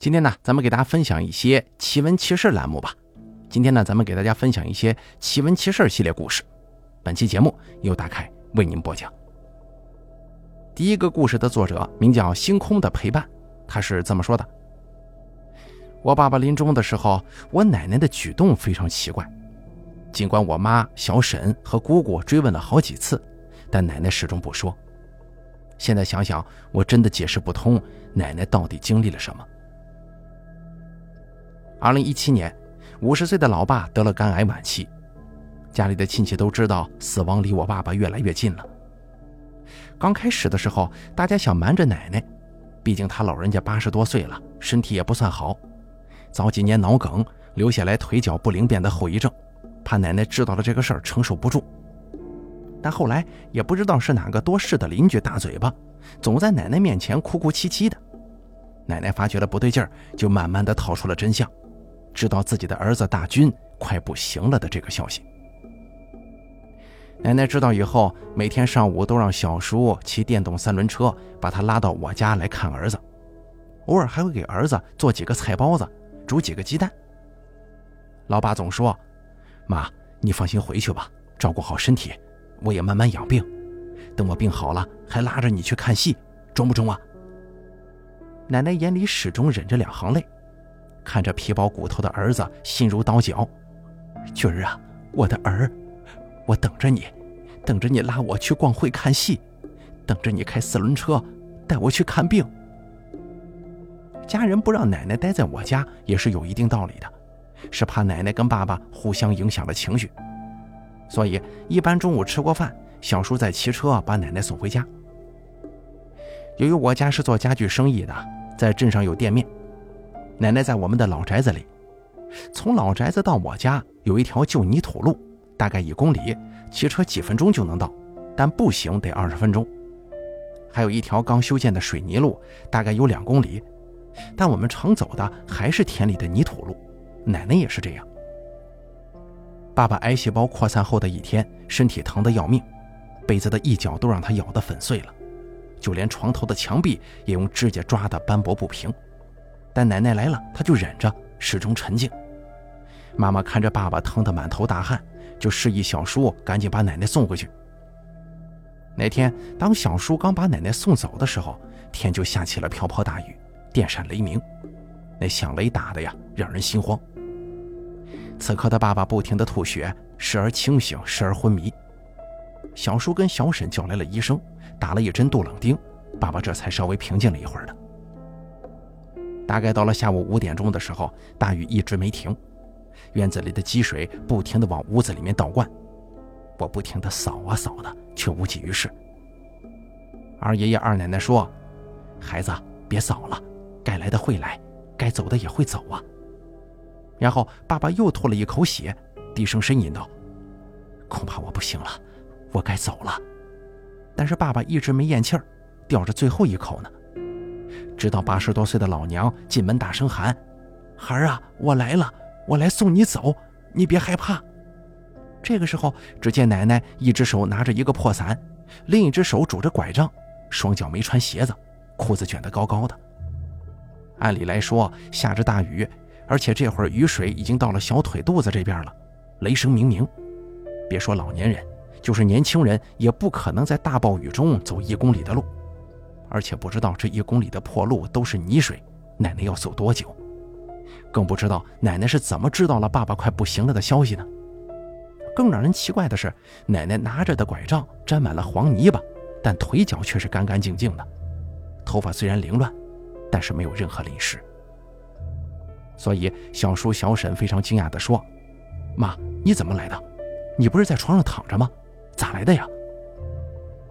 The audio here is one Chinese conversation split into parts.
今天呢，咱们给大家分享一些奇闻奇事栏目吧。今天呢，咱们给大家分享一些奇闻奇事系列故事。本期节目由大凯为您播讲。第一个故事的作者名叫星空的陪伴，他是这么说的：我爸爸临终的时候，我奶奶的举动非常奇怪。尽管我妈、小沈和姑姑追问了好几次，但奶奶始终不说。现在想想，我真的解释不通奶奶到底经历了什么。二零一七年，五十岁的老爸得了肝癌晚期，家里的亲戚都知道死亡离我爸爸越来越近了。刚开始的时候，大家想瞒着奶奶，毕竟他老人家八十多岁了，身体也不算好，早几年脑梗留下来腿脚不灵便的后遗症，怕奶奶知道了这个事儿承受不住。但后来也不知道是哪个多事的邻居大嘴巴，总在奶奶面前哭哭啼啼的。奶奶发觉了不对劲儿，就慢慢的掏出了真相，知道自己的儿子大军快不行了的这个消息。奶奶知道以后，每天上午都让小叔骑电动三轮车把他拉到我家来看儿子，偶尔还会给儿子做几个菜包子，煮几个鸡蛋。老爸总说：“妈，你放心回去吧，照顾好身体。”我也慢慢养病，等我病好了，还拉着你去看戏，中不中啊？奶奶眼里始终忍着两行泪，看着皮包骨头的儿子，心如刀绞。军儿啊，我的儿，我等着你，等着你拉我去逛会看戏，等着你开四轮车带我去看病。家人不让奶奶待在我家，也是有一定道理的，是怕奶奶跟爸爸互相影响了情绪。所以，一般中午吃过饭，小叔再骑车把奶奶送回家。由于我家是做家具生意的，在镇上有店面，奶奶在我们的老宅子里。从老宅子到我家有一条旧泥土路，大概一公里，骑车几分钟就能到，但步行得二十分钟。还有一条刚修建的水泥路，大概有两公里，但我们常走的还是田里的泥土路。奶奶也是这样。爸爸癌细胞扩散后的一天，身体疼得要命，被子的一角都让他咬得粉碎了，就连床头的墙壁也用指甲抓得斑驳不平。但奶奶来了，他就忍着，始终沉静。妈妈看着爸爸疼得满头大汗，就示意小叔赶紧把奶奶送回去。那天，当小叔刚把奶奶送走的时候，天就下起了瓢泼大雨，电闪雷鸣，那响雷打的呀，让人心慌。此刻的爸爸不停地吐血，时而清醒，时而昏迷。小叔跟小婶叫来了医生，打了一针杜冷丁，爸爸这才稍微平静了一会儿的。大概到了下午五点钟的时候，大雨一直没停，院子里的积水不停地往屋子里面倒灌，我不停地扫啊扫的，却无济于事。二爷爷、二奶奶说：“孩子，别扫了，该来的会来，该走的也会走啊。”然后爸爸又吐了一口血，低声呻吟道：“恐怕我不行了，我该走了。”但是爸爸一直没咽气儿，吊着最后一口呢。直到八十多岁的老娘进门大声喊：“孩儿啊，我来了，我来送你走，你别害怕。”这个时候，只见奶奶一只手拿着一个破伞，另一只手拄着拐杖，双脚没穿鞋子，裤子卷得高高的。按理来说，下着大雨。而且这会儿雨水已经到了小腿肚子这边了，雷声鸣鸣。别说老年人，就是年轻人也不可能在大暴雨中走一公里的路。而且不知道这一公里的破路都是泥水，奶奶要走多久？更不知道奶奶是怎么知道了爸爸快不行了的消息呢？更让人奇怪的是，奶奶拿着的拐杖沾满了黄泥巴，但腿脚却是干干净净的。头发虽然凌乱，但是没有任何淋湿。所以，小叔、小婶非常惊讶地说：“妈，你怎么来的？你不是在床上躺着吗？咋来的呀？”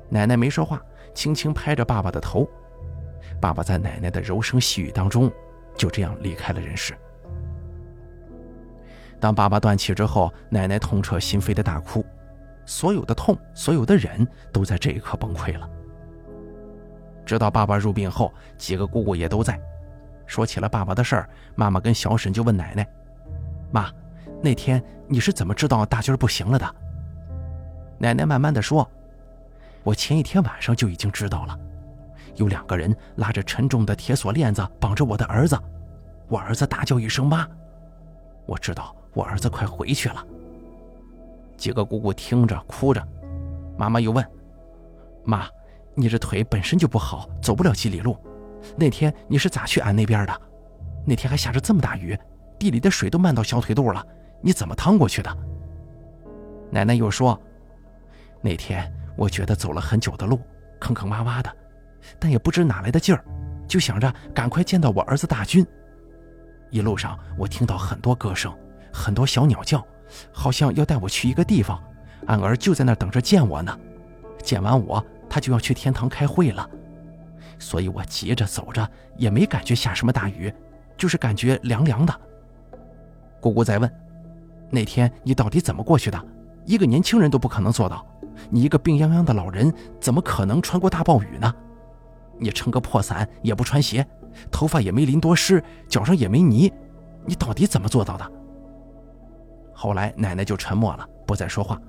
奶奶没说话，轻轻拍着爸爸的头。爸爸在奶奶的柔声细语当中，就这样离开了人世。当爸爸断气之后，奶奶痛彻心扉的大哭，所有的痛，所有的忍，都在这一刻崩溃了。直到爸爸入殡后，几个姑姑也都在。说起了爸爸的事儿，妈妈跟小沈就问奶奶：“妈，那天你是怎么知道大军不行了的？”奶奶慢慢的说：“我前一天晚上就已经知道了，有两个人拉着沉重的铁锁链子绑着我的儿子，我儿子大叫一声“妈”，我知道我儿子快回去了。几个姑姑听着哭着，妈妈又问：“妈，你这腿本身就不好，走不了几里路，那天你是咋去俺那边的？那天还下着这么大雨，地里的水都漫到小腿肚了，你怎么趟过去的？”奶奶又说：“那天我觉得走了很久的路，坑坑洼洼的，但也不知哪来的劲儿，就想着赶快见到我儿子大军。一路上我听到很多歌声，很多小鸟叫，好像要带我去一个地方，俺儿就在那等着见我呢。见完我，他就要去天堂开会了，所以我急着走着，也没感觉下什么大雨，就是感觉凉凉的。”姑姑再问：“那天你到底怎么过去的？”一个年轻人都不可能做到，你一个病殃殃的老人怎么可能穿过大暴雨呢？你撑个破伞也不穿鞋，头发也没淋多湿，脚上也没泥，你到底怎么做到的？后来奶奶就沉默了，不再说话。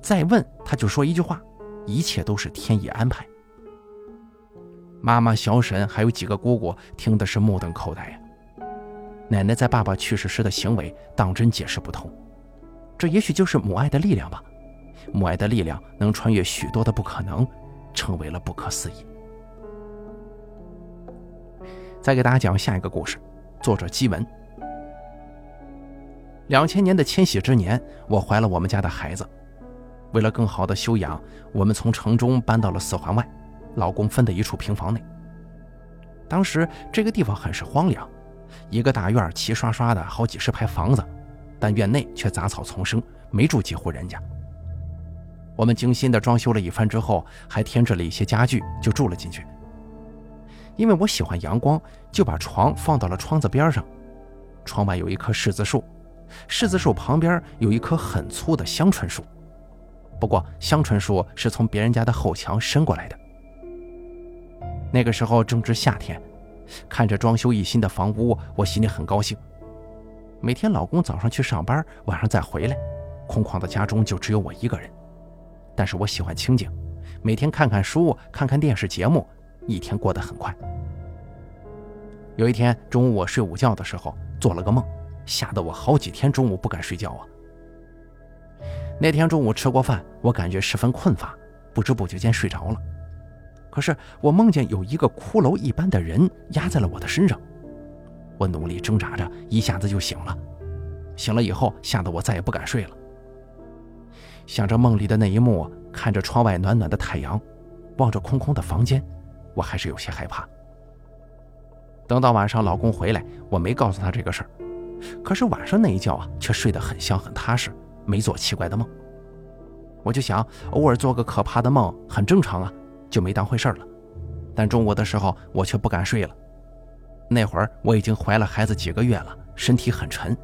再问她就说一句话：一切都是天意安排。妈妈、小婶还有几个姑姑听的是目瞪口呆呀。奶奶在爸爸去世时的行为，当真解释不通。这也许就是母爱的力量吧，母爱的力量能穿越许多的不可能，成为了不可思议。再给大家讲下一个故事，作者基文。两千年的迁徙之年，我怀了我们家的孩子，为了更好的休养，我们从城中搬到了四环外，老公分的一处平房内。当时这个地方很是荒凉，一个大院齐刷刷的好几十排房子。但院内却杂草丛生，没住几户人家。我们精心的装修了一番之后，还添置了一些家具，就住了进去。因为我喜欢阳光，就把床放到了窗子边上。窗外有一棵柿子树，柿子树旁边有一棵很粗的香椿树。不过香椿树是从别人家的后墙伸过来的。那个时候正值夏天，看着装修一新的房屋，我心里很高兴。每天老公早上去上班，晚上再回来，空旷的家中就只有我一个人。但是我喜欢清静，每天看看书，看看电视节目，一天过得很快。有一天中午我睡午觉的时候，做了个梦，吓得我好几天中午不敢睡觉啊。那天中午吃过饭，我感觉十分困乏，不知不觉间睡着了。可是我梦见有一个骷髅一般的人压在了我的身上。我努力挣扎着，一下子就醒了。醒了以后，吓得我再也不敢睡了。想着梦里的那一幕，看着窗外暖暖的太阳，望着空空的房间，我还是有些害怕。等到晚上老公回来，我没告诉他这个事儿。可是晚上那一觉啊，却睡得很香很踏实，没做奇怪的梦。我就想，偶尔做个可怕的梦很正常啊，就没当回事儿了。但中午的时候，我却不敢睡了。那会儿我已经怀了孩子几个月了，身体很沉，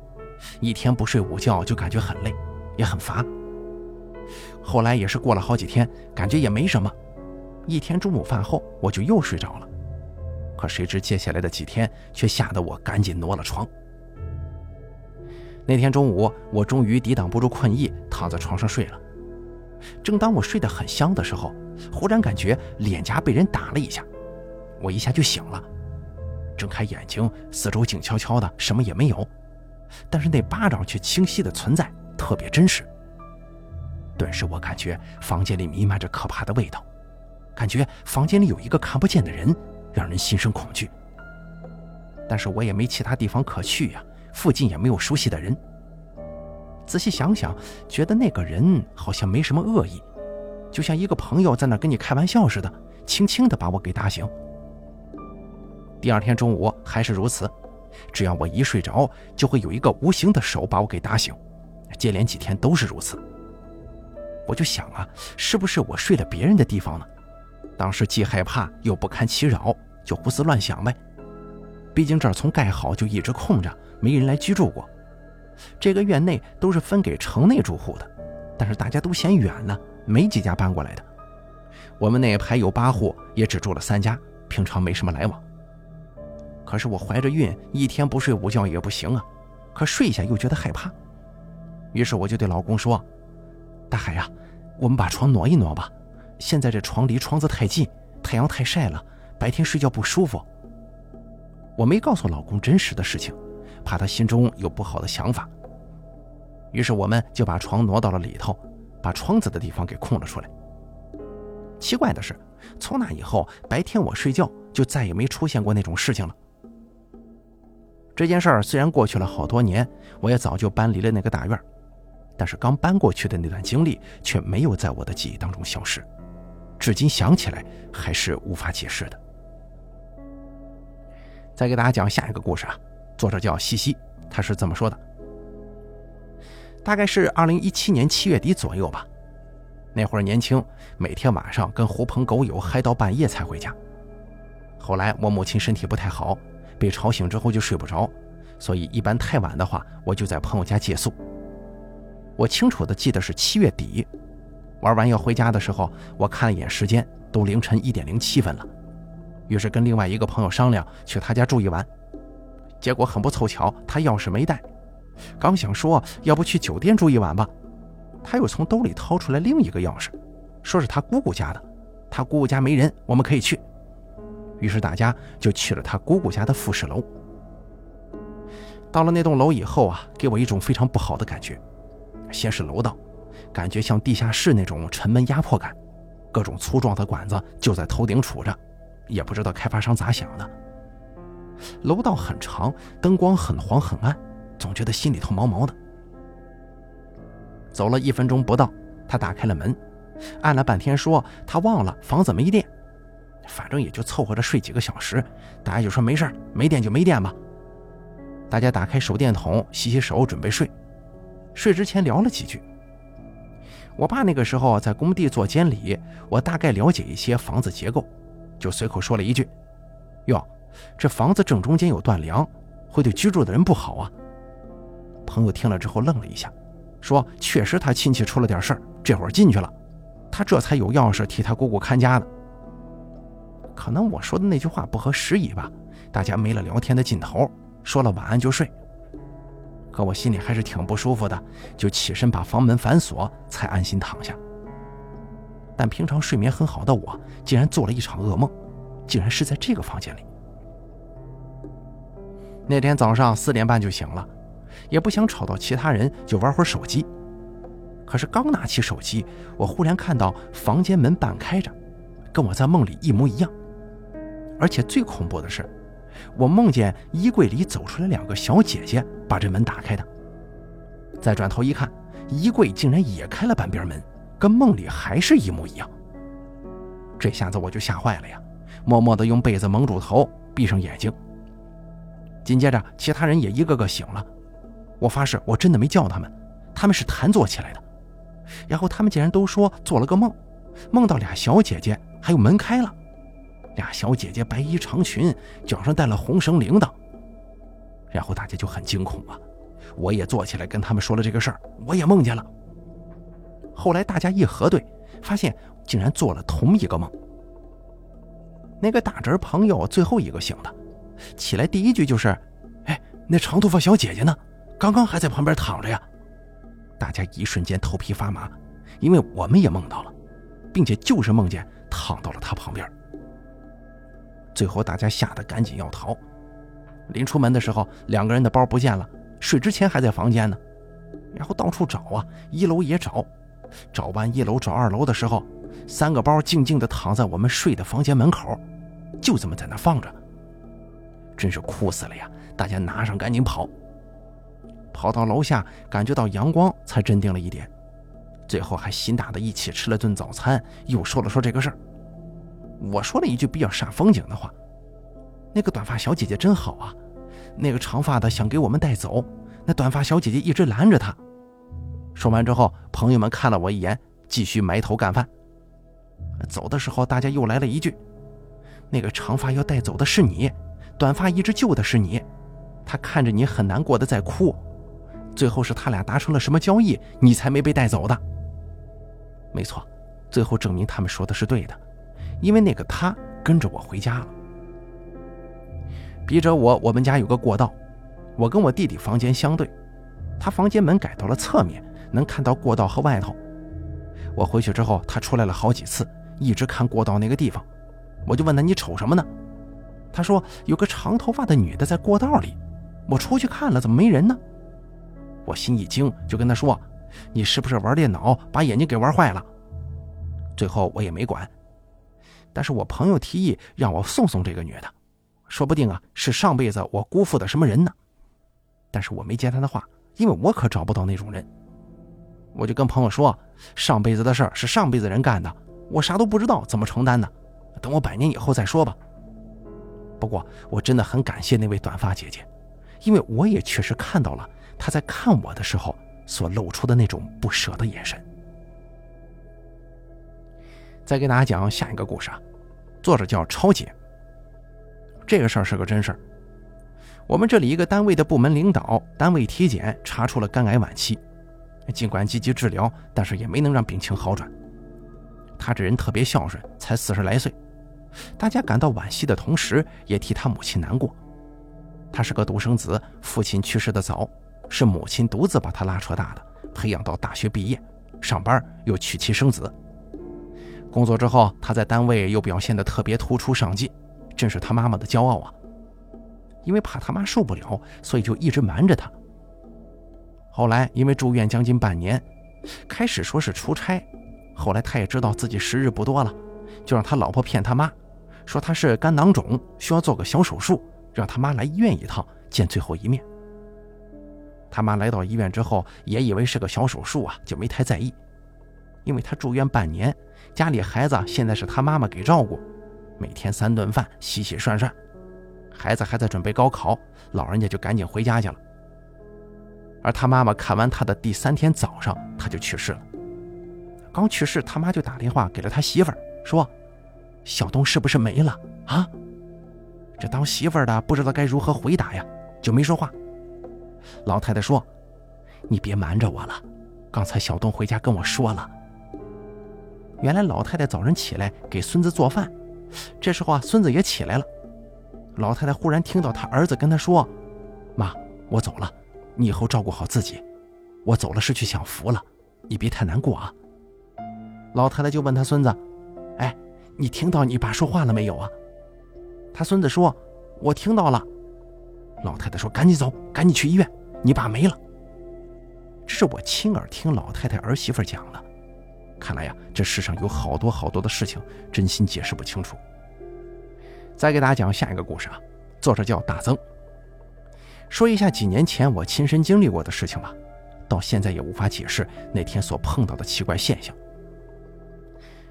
一天不睡午觉就感觉很累，也很乏。后来也是过了好几天，感觉也没什么。一天中午饭后，我就又睡着了。可谁知接下来的几天却吓得我赶紧挪了床。那天中午，我终于抵挡不住困意，躺在床上睡了。正当我睡得很香的时候，忽然感觉脸颊被人打了一下，我一下就醒了。睁开眼睛，四周静悄悄的，什么也没有，但是那巴掌却清晰的存在，特别真实。顿时，我感觉房间里弥漫着可怕的味道，感觉房间里有一个看不见的人，让人心生恐惧。但是我也没其他地方可去呀，附近也没有熟悉的人。仔细想想，觉得那个人好像没什么恶意，就像一个朋友在那跟你开玩笑似的，轻轻的把我给打醒。第二天中午还是如此，只要我一睡着，就会有一个无形的手把我给打醒。接连几天都是如此。我就想啊，是不是我睡了别人的地方呢？当时既害怕又不堪其扰，就胡思乱想呗。毕竟这儿从盖好就一直空着，没人来居住过。这个院内都是分给城内住户的，但是大家都嫌远呢，没几家搬过来的。我们那排有八户，也只住了三家，平常没什么来往。可是我怀着孕，一天不睡午觉也不行啊。可睡下又觉得害怕，于是我就对老公说：“大海呀，我们把床挪一挪吧。现在这床离窗子太近，太阳太晒了，白天睡觉不舒服。”我没告诉老公真实的事情，怕他心中有不好的想法。于是我们就把床挪到了里头，把窗子的地方给空了出来。奇怪的是，从那以后，白天我睡觉就再也没出现过那种事情了。这件事儿虽然过去了好多年，我也早就搬离了那个大院，但是刚搬过去的那段经历却没有在我的记忆当中消失，至今想起来还是无法解释的。再给大家讲下一个故事啊，作者叫西西，他是这么说的：大概是二零一七年七月底左右吧。那会儿年轻，每天晚上跟狐朋狗友嗨到半夜才回家。后来我母亲身体不太好，被吵醒之后就睡不着，所以一般太晚的话，我就在朋友家借宿。我清楚的记得是七月底，玩完要回家的时候，我看了一眼时间，都凌晨一点零七分了，于是跟另外一个朋友商量去他家住一晚。结果很不凑巧，他钥匙没带，刚想说要不去酒店住一晚吧。他又从兜里掏出来另一个钥匙，说是他姑姑家的，他姑姑家没人，我们可以去。于是大家就去了他姑姑家的复式楼。到了那栋楼以后啊，给我一种非常不好的感觉。先是楼道，感觉像地下室那种沉闷压迫感，各种粗壮的管子就在头顶杵着，也不知道开发商咋想的。楼道很长，灯光很黄很暗，总觉得心里头毛毛的。走了一分钟不到，他打开了门，按了半天说他忘了房子没电，反正也就凑合着睡几个小时，大家就说没事没电就没电吧。大家打开手电筒，洗洗手，准备睡。睡之前聊了几句。我爸那个时候在工地做监理，我大概了解一些房子结构，就随口说了一句：“哟，这房子正中间有断梁，会对居住的人不好啊。”朋友听了之后愣了一下。说确实他亲戚出了点事儿，这会儿进去了，他这才有钥匙替他姑姑看家的。可能我说的那句话不合时宜吧，大家没了聊天的劲头，说了晚安就睡。可我心里还是挺不舒服的，就起身把房门反锁，才安心躺下。但平常睡眠很好的我，竟然做了一场噩梦，竟然是在这个房间里。那天早上四点半就醒了。也不想吵到其他人，就玩会儿手机。可是刚拿起手机，我忽然看到房间门半开着，跟我在梦里一模一样。而且最恐怖的是，我梦见衣柜里走出来两个小姐姐，把这门打开的。再转头一看，衣柜竟然也开了半边门，跟梦里还是一模一样。这下子我就吓坏了呀，默默地用被子蒙住头，闭上眼睛。紧接着，其他人也一个个醒了。我发誓，我真的没叫他们，他们是弹坐起来的。然后他们竟然都说做了个梦，梦到俩小姐姐，还有门开了，俩小姐姐白衣长裙，脚上戴了红绳铃铛。然后大家就很惊恐啊，我也坐起来跟他们说了这个事儿，我也梦见了。后来大家一核对，发现竟然做了同一个梦。那个大侄儿朋友最后一个醒的，起来第一句就是：“哎，那长头发小姐姐呢？”刚刚还在旁边躺着呀，大家一瞬间头皮发麻，因为我们也梦到了，并且就是梦见躺到了他旁边。最后大家吓得赶紧要逃，临出门的时候，两个人的包不见了，睡之前还在房间呢，然后到处找啊，一楼也找，找完一楼找二楼的时候，三个包静静地躺在我们睡的房间门口，就这么在那放着，真是哭死了呀！大家拿上赶紧跑。跑到楼下，感觉到阳光，才镇定了一点。最后还心大的一起吃了顿早餐，又说了说这个事儿。我说了一句比较煞风景的话：“那个短发小姐姐真好啊，那个长发的想给我们带走，那短发小姐姐一直拦着她。”说完之后，朋友们看了我一眼，继续埋头干饭。走的时候，大家又来了一句：“那个长发要带走的是你，短发一直救的是你，他看着你很难过的在哭。”最后是他俩达成了什么交易，你才没被带走的？没错，最后证明他们说的是对的，因为那个他跟着我回家了。笔者我，我们家有个过道，我跟我弟弟房间相对，他房间门改到了侧面，能看到过道和外头。我回去之后，他出来了好几次，一直看过道那个地方，我就问他你瞅什么呢？他说有个长头发的女的在过道里，我出去看了，怎么没人呢？我心一惊，就跟他说：“你是不是玩电脑把眼睛给玩坏了？”最后我也没管。但是我朋友提议让我送送这个女的，说不定啊是上辈子我辜负的什么人呢？但是我没接他的话，因为我可找不到那种人。我就跟朋友说，上辈子的事儿是上辈子人干的，我啥都不知道，怎么承担呢？等我百年以后再说吧。不过我真的很感谢那位短发姐姐，因为我也确实看到了她在看我的时候所露出的那种不舍的眼神。再给大家讲下一个故事啊，作者叫超姐。这个事儿是个真事儿。我们这里一个单位的部门领导，单位体检查出了肝癌晚期，尽管积极治疗，但是也没能让病情好转。他这人特别孝顺，才四十来岁，大家感到惋惜的同时，也替他母亲难过。他是个独生子，父亲去世的早，是母亲独自把他拉扯大的，培养到大学毕业，上班又娶妻生子。工作之后，他在单位又表现得特别突出上进，真是他妈妈的骄傲啊。因为怕他妈受不了，所以就一直瞒着他。后来因为住院将近半年，开始说是出差，后来他也知道自己时日不多了，就让他老婆骗他妈，说他是肝囊肿，需要做个小手术，让他妈来医院一趟见最后一面。他妈来到医院之后，也以为是个小手术啊，就没太在意。因为他住院半年，家里孩子现在是他妈妈给照顾，每天三顿饭，洗洗涮涮。孩子还在准备高考，老人家就赶紧回家去了。而他妈妈看完他的第三天早上，他就去世了。刚去世，他妈就打电话给了他媳妇儿，说：“小东是不是没了啊？”这当媳妇儿的不知道该如何回答呀，就没说话。老太太说：“你别瞒着我了，刚才小东回家跟我说了。”原来老太太早晨起来给孙子做饭，这时候啊，孙子也起来了。老太太忽然听到他儿子跟她说：“妈，我走了，你以后照顾好自己。我走了是去享福了，你别太难过啊。”老太太就问他孙子：“哎，你听到你爸说话了没有啊？”他孙子说：“我听到了。”老太太说：“赶紧走，赶紧去医院，你爸没了。”这是我亲耳听老太太儿媳妇讲的。看来呀，这世上有好多好多的事情，真心解释不清楚。再给大家讲下一个故事啊，作者叫大增。说一下几年前我亲身经历过的事情吧，到现在也无法解释那天所碰到的奇怪现象。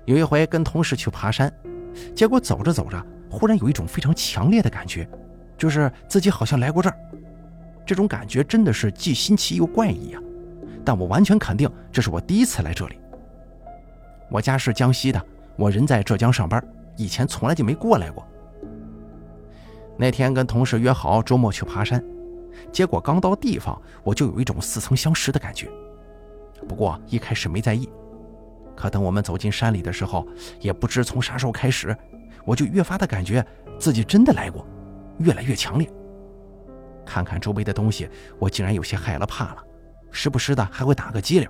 有一回跟同事去爬山，结果走着走着，忽然有一种非常强烈的感觉，就是自己好像来过这儿。这种感觉真的是既新奇又怪异啊！但我完全肯定这是我第一次来这里。我家是江西的，我人在浙江上班，以前从来就没过来过。那天跟同事约好周末去爬山，结果刚到地方，我就有一种似曾相识的感觉。不过一开始没在意，可等我们走进山里的时候，也不知从啥时候开始，我就越发的感觉自己真的来过，越来越强烈。看看周围的东西，我竟然有些害了怕了，时不时的还会打个激灵。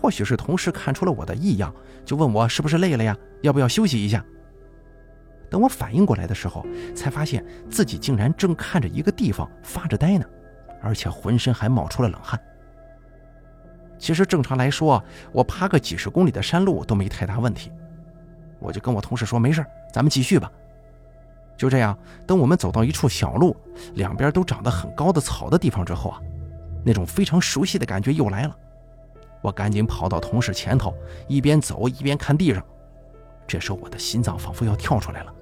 或许是同事看出了我的异样，就问我是不是累了呀，要不要休息一下。等我反应过来的时候，才发现自己竟然正看着一个地方发着呆呢，而且浑身还冒出了冷汗。其实正常来说，我爬个几十公里的山路都没太大问题，我就跟我同事说：“没事，咱们继续吧。”就这样，等我们走到一处小路，两边都长得很高的草的地方之后啊，那种非常熟悉的感觉又来了。我赶紧跑到同事前头，一边走一边看地上。这时候我的心脏仿佛要跳出来了。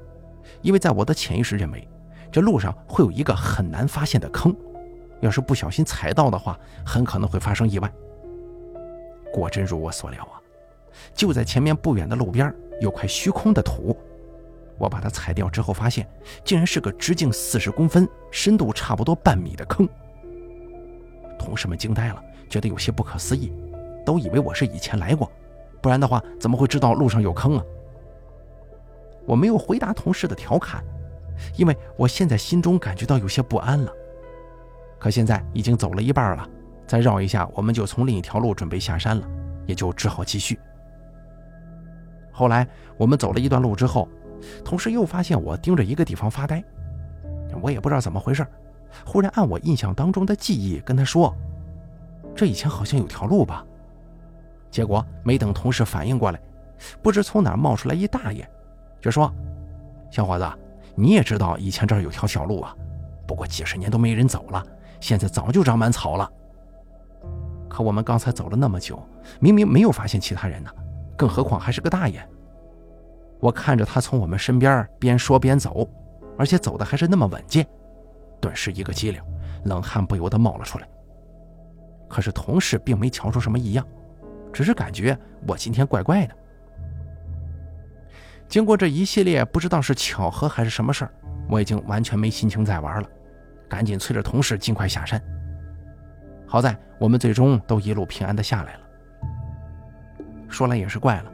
因为在我的潜意识认为，这路上会有一个很难发现的坑，要是不小心踩到的话，很可能会发生意外。果真如我所料啊，就在前面不远的路边有块虚空的土，我把它踩掉之后，发现竟然是个直径四十公分、深度差不多半米的坑。同事们惊呆了，觉得有些不可思议，都以为我是以前来过，不然的话怎么会知道路上有坑啊？我没有回答同事的调侃，因为我现在心中感觉到有些不安了。可现在已经走了一半了，再绕一下，我们就从另一条路准备下山了，也就只好继续。后来我们走了一段路之后，同事又发现我盯着一个地方发呆。我也不知道怎么回事，忽然按我印象当中的记忆跟他说：“这以前好像有条路吧？”结果没等同事反应过来，不知从哪冒出来一大爷，就说：“小伙子，你也知道以前这儿有条小路啊，不过几十年都没人走了，现在早就长满草了。可我们刚才走了那么久，明明没有发现其他人呢，更何况还是个大爷。”我看着他从我们身边边说边走，而且走的还是那么稳健，顿时一个机灵，冷汗不由得冒了出来。可是同事并没瞧出什么异样，只是感觉我今天怪怪的。经过这一系列不知道是巧合还是什么事儿，我已经完全没心情再玩了，赶紧催着同事尽快下山。好在我们最终都一路平安的下来了。说来也是怪了。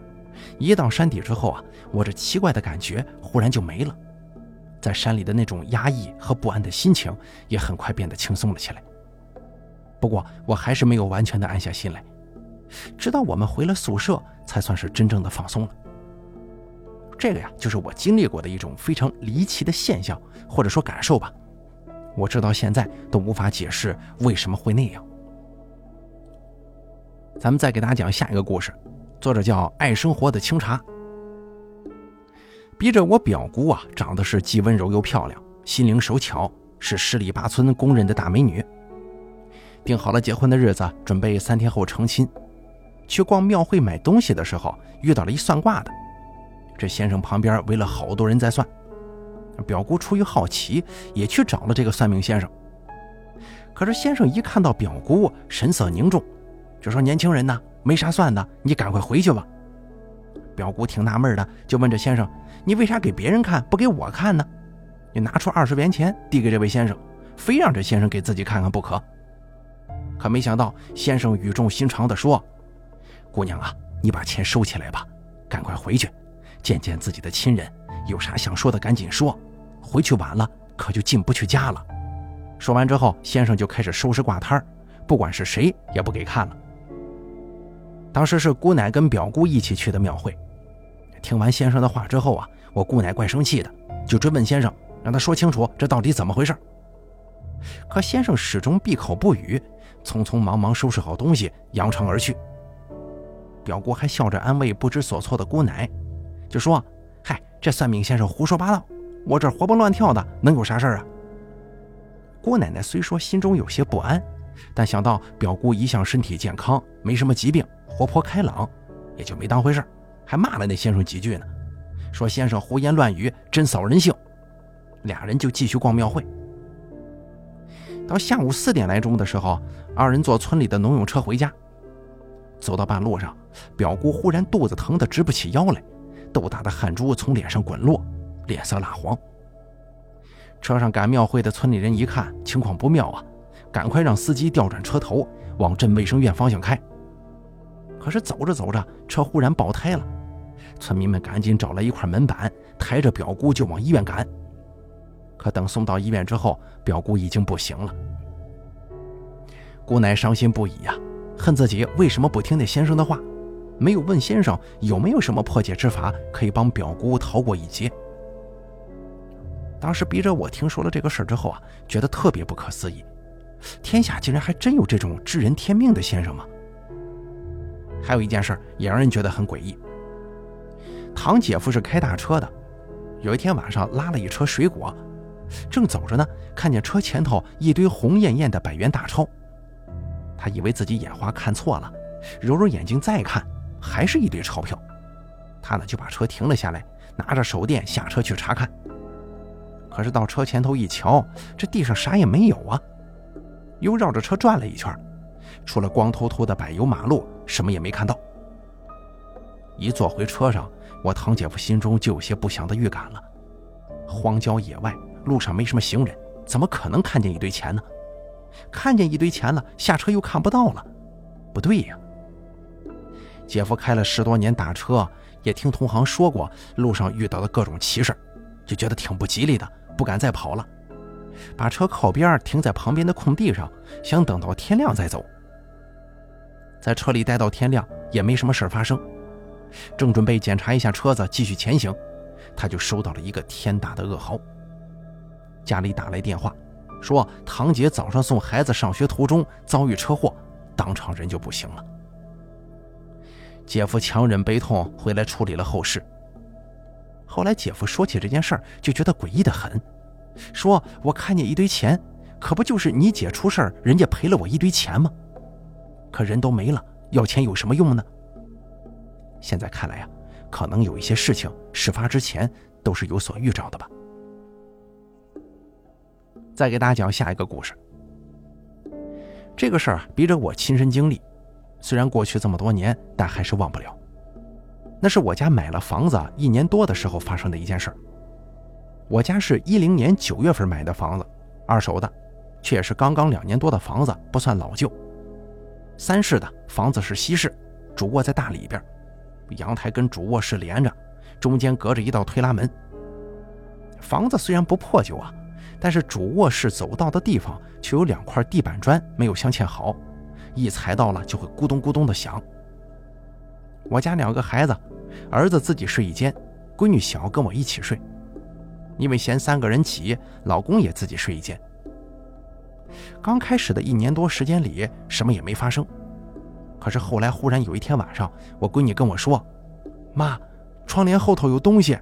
一到山底之后啊，我这奇怪的感觉忽然就没了，在山里的那种压抑和不安的心情也很快变得轻松了起来。不过我还是没有完全的安下心来，直到我们回了宿舍，才算是真正的放松了。这个呀，就是我经历过的一种非常离奇的现象，或者说感受吧。我直到现在都无法解释为什么会那样。咱们再给大家讲下一个故事。作者叫爱生活的清茶，逼着我表姑啊，长得是既温柔又漂亮，心灵手巧，是十里八村公认的大美女。定好了结婚的日子，准备三天后成亲。去逛庙会买东西的时候，遇到了一算卦的。这先生旁边围了好多人在算。表姑出于好奇，也去找了这个算命先生。可是先生一看到表姑，神色凝重，就说：“年轻人呐。”没啥算的，你赶快回去吧。表姑挺纳闷的，就问这先生：“你为啥给别人看不给我看呢？”你拿出二十元钱递给这位先生，非让这先生给自己看看不可。可没想到，先生语重心长地说：“姑娘啊，你把钱收起来吧，赶快回去见见自己的亲人，有啥想说的赶紧说，回去晚了可就进不去家了。”说完之后，先生就开始收拾挂摊儿不管是谁也不给看了。当时是姑奶跟表姑一起去的庙会，听完先生的话之后啊，我姑奶怪生气的，就追问先生，让他说清楚这到底怎么回事。可先生始终闭口不语，匆匆忙忙收拾好东西，扬长而去。表姑还笑着安慰不知所措的姑奶，就说：“嗨，这算命先生胡说八道，我这活蹦乱跳的，能有啥事儿啊？”姑奶奶虽说心中有些不安，但想到表姑一向身体健康，没什么疾病。活泼开朗，也就没当回事还骂了那先生几句呢，说先生胡言乱语，真扫人性。俩人就继续逛庙会。到下午四点来钟的时候，二人坐村里的农用车回家。走到半路上，表姑忽然肚子疼得直不起腰来，豆大的汗珠从脸上滚落，脸色蜡黄。车上赶庙会的村里人一看情况不妙啊，赶快让司机调转车头，往镇卫生院方向开。可是走着走着，车忽然爆胎了，村民们赶紧找来一块门板，抬着表姑就往医院赶。可等送到医院之后，表姑已经不行了。姑奶伤心不已呀，恨自己为什么不听那先生的话，没有问先生有没有什么破解之法可以帮表姑逃过一劫。当时逼着我听说了这个事儿之后啊，觉得特别不可思议，天下竟然还真有这种知人天命的先生吗？还有一件事也让人觉得很诡异。堂姐夫是开大车的，有一天晚上拉了一车水果，正走着呢，看见车前头一堆红艳艳的百元大钞，他以为自己眼花看错了，揉揉眼睛再看，还是一堆钞票。他呢就把车停了下来，拿着手电下车去查看。可是到车前头一瞧，这地上啥也没有啊，又绕着车转了一圈。除了光秃秃的柏油马路，什么也没看到。一坐回车上，我堂姐夫心中就有些不祥的预感了。荒郊野外，路上没什么行人，怎么可能看见一堆钱呢？看见一堆钱了，下车又看不到了，不对呀。姐夫开了十多年大车，也听同行说过路上遇到的各种奇事，就觉得挺不吉利的，不敢再跑了，把车靠边停在旁边的空地上，想等到天亮再走。在车里待到天亮也没什么事发生，正准备检查一下车子继续前行，他就收到了一个天大的噩耗。家里打来电话，说堂姐早上送孩子上学途中遭遇车祸，当场人就不行了。姐夫强忍悲痛回来处理了后事。后来姐夫说起这件事儿，就觉得诡异的很，说我看见一堆钱，可不就是你姐出事儿，人家赔了我一堆钱吗？可人都没了，要钱有什么用呢？现在看来呀，可能有一些事情事发之前都是有所预兆的吧。再给大家讲下一个故事。这个事儿啊，逼着我亲身经历，虽然过去这么多年，但还是忘不了。那是我家买了房子一年多的时候发生的一件事儿。我家是一零年九月份买的房子，二手的，却也是刚刚两年多的房子，不算老旧。三室的房子是西式，主卧在大里边，阳台跟主卧室连着，中间隔着一道推拉门。房子虽然不破旧啊。但是主卧室走道的地方却有两块地板砖没有镶嵌好，一踩到了就会咕咚咕咚的响。我家两个孩子，儿子自己睡一间，闺女小跟我一起睡。因为嫌三个人挤，老公也自己睡一间。刚开始的一年多时间里，什么也没发生。可是后来忽然有一天晚上，我闺女跟我说：“妈，窗帘后头有东西。”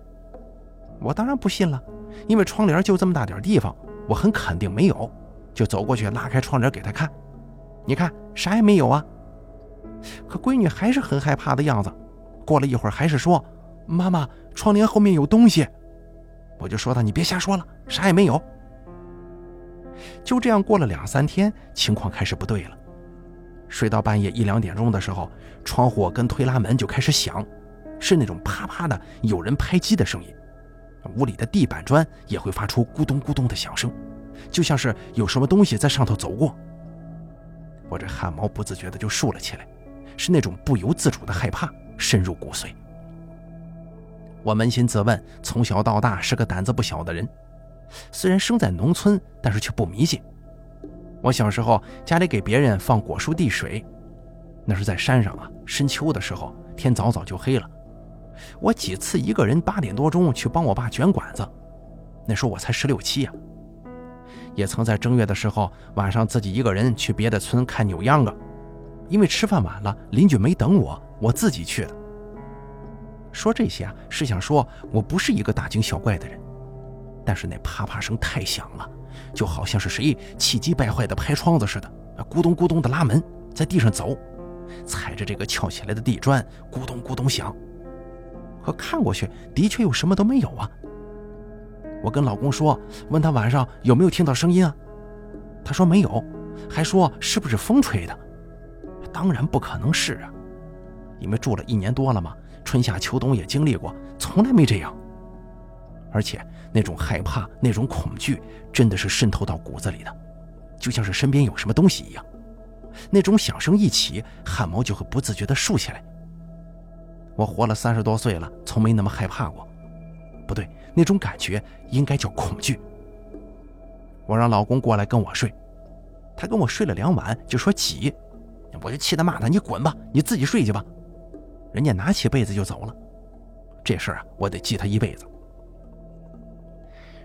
我当然不信了。因为窗帘就这么大点地方，我很肯定没有，就走过去拉开窗帘给他看。你看啥也没有啊。可闺女还是很害怕的样子。过了一会儿，还是说：“妈妈，窗帘后面有东西。”我就说她：“你别瞎说了，啥也没有。”就这样过了两三天，情况开始不对了。睡到半夜一两点钟的时候，窗户跟推拉门就开始响，是那种啪啪的有人拍击的声音。屋里的地板砖也会发出咕咚咕咚的响声，就像是有什么东西在上头走过。我这汗毛不自觉的就竖了起来，是那种不由自主的害怕深入骨髓。我扪心自问，从小到大是个胆子不小的人，虽然生在农村，但是却不迷信。我小时候家里给别人放果树地水，那是在山上啊，深秋的时候，天早早就黑了。我几次一个人八点多钟去帮我爸卷管子，那时候我才十六七呀。也曾在正月的时候晚上自己一个人去别的村看扭秧歌，因为吃饭晚了，邻居没等我，我自己去的。说这些啊，是想说我不是一个大惊小怪的人，但是那啪啪声太响了，就好像是谁气急败坏的拍窗子似的，咕咚咕咚的拉门，在地上走，踩着这个翘起来的地砖，咕咚咕咚响。可看过去的确又什么都没有啊！我跟老公说，问他晚上有没有听到声音啊？他说没有，还说是不是风吹的？当然不可能是啊，因为住了一年多了嘛，春夏秋冬也经历过，从来没这样。而且那种害怕、那种恐惧，真的是渗透到骨子里的，就像是身边有什么东西一样。那种响声一起，汗毛就会不自觉地竖起来。我活了三十多岁了，从没那么害怕过。不对，那种感觉应该叫恐惧。我让老公过来跟我睡，他跟我睡了两晚，就说挤，我就气得骂他：“你滚吧，你自己睡去吧。”人家拿起被子就走了。这事儿啊，我得记他一辈子。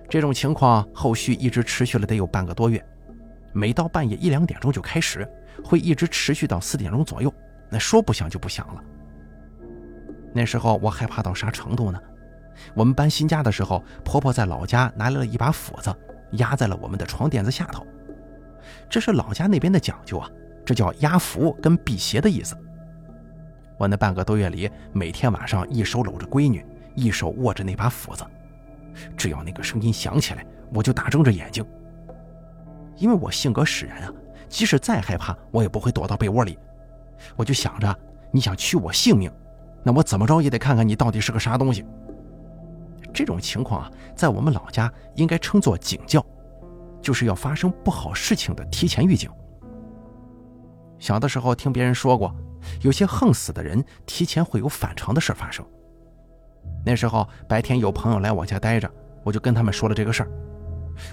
这种情况后续一直持续了得有半个多月，每到半夜一两点钟就开始，会一直持续到四点钟左右，那说不响就不响了。那时候我害怕到啥程度呢？我们搬新家的时候，婆婆在老家拿来了一把斧子，压在了我们的床垫子下头。这是老家那边的讲究啊，这叫压符跟辟邪的意思。我那半个多月里，每天晚上一手搂着闺女，一手握着那把斧子，只要那个声音响起来，我就大睁着眼睛。因为我性格使然啊，即使再害怕，我也不会躲到被窝里。我就想着，你想取我性命？那我怎么着也得看看你到底是个啥东西。这种情况啊，在我们老家应该称作警教，就是要发生不好事情的提前预警。小的时候听别人说过，有些横死的人提前会有反常的事发生。那时候白天有朋友来我家待着，我就跟他们说了这个事儿。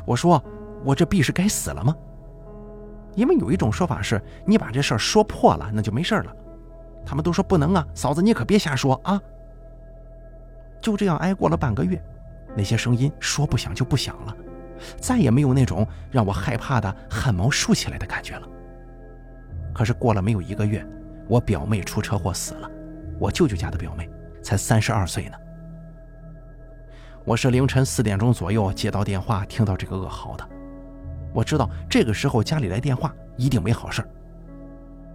我说我这必是该死了吗？因为有一种说法是，你把这事儿说破了，那就没事了。他们都说不能啊，嫂子你可别瞎说啊。就这样挨过了半个月，那些声音说不响就不响了，再也没有那种让我害怕的汗毛竖起来的感觉了。可是过了没有一个月，我表妹出车祸死了，我舅舅家的表妹才三十二岁呢。我是凌晨四点钟左右接到电话，听到这个噩耗的。我知道这个时候家里来电话一定没好事儿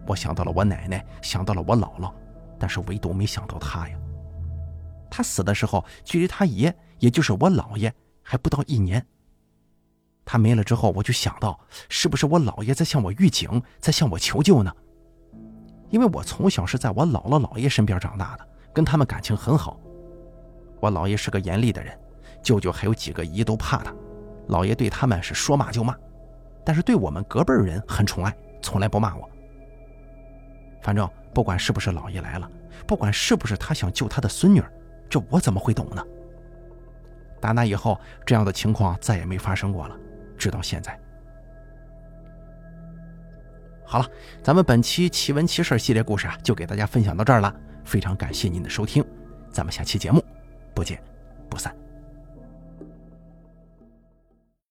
我想到了我奶奶，想到了我姥姥，但是唯独没想到她呀。她死的时候，距离她爷，也就是我姥爷，还不到一年。她没了之后，我就想到，是不是我姥爷在向我预警，在向我求救呢？因为我从小是在我姥姥姥爷身边长大的，跟他们感情很好。我姥爷是个严厉的人，舅舅还有几个姨都怕他，姥爷对他们是说骂就骂，但是对我们隔辈人很宠爱，从来不骂我。反正不管是不是老爷来了，不管是不是他想救他的孙女，这我怎么会懂呢？打那以后，这样的情况再也没发生过了，直到现在。好了，咱们本期奇闻奇事系列故事啊，就给大家分享到这儿了。非常感谢您的收听，咱们下期节目不见不散。